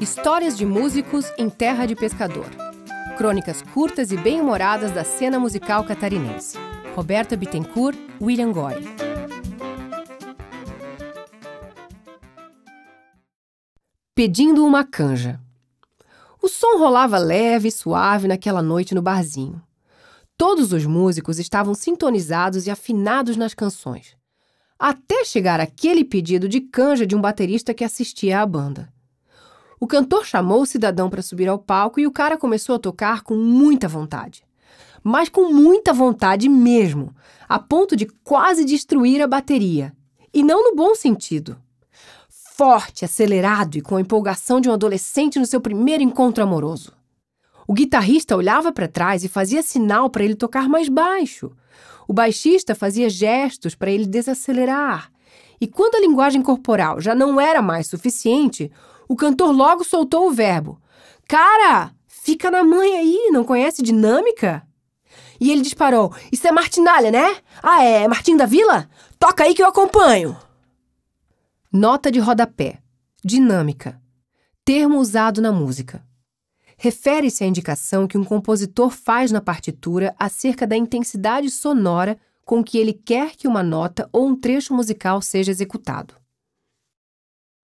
Histórias de músicos em terra de pescador. Crônicas curtas e bem-humoradas da cena musical catarinense. Roberta Bittencourt, William Goy. Pedindo uma canja. O som rolava leve e suave naquela noite no barzinho. Todos os músicos estavam sintonizados e afinados nas canções. Até chegar aquele pedido de canja de um baterista que assistia à banda. O cantor chamou o cidadão para subir ao palco e o cara começou a tocar com muita vontade. Mas com muita vontade mesmo, a ponto de quase destruir a bateria. E não no bom sentido. Forte, acelerado e com a empolgação de um adolescente no seu primeiro encontro amoroso. O guitarrista olhava para trás e fazia sinal para ele tocar mais baixo. O baixista fazia gestos para ele desacelerar. E quando a linguagem corporal já não era mais suficiente, o cantor logo soltou o verbo: Cara, fica na mãe aí, não conhece dinâmica? E ele disparou: Isso é martinalha, né? Ah, é Martim da Vila? Toca aí que eu acompanho. Nota de rodapé: dinâmica. Termo usado na música refere-se à indicação que um compositor faz na partitura acerca da intensidade sonora com que ele quer que uma nota ou um trecho musical seja executado.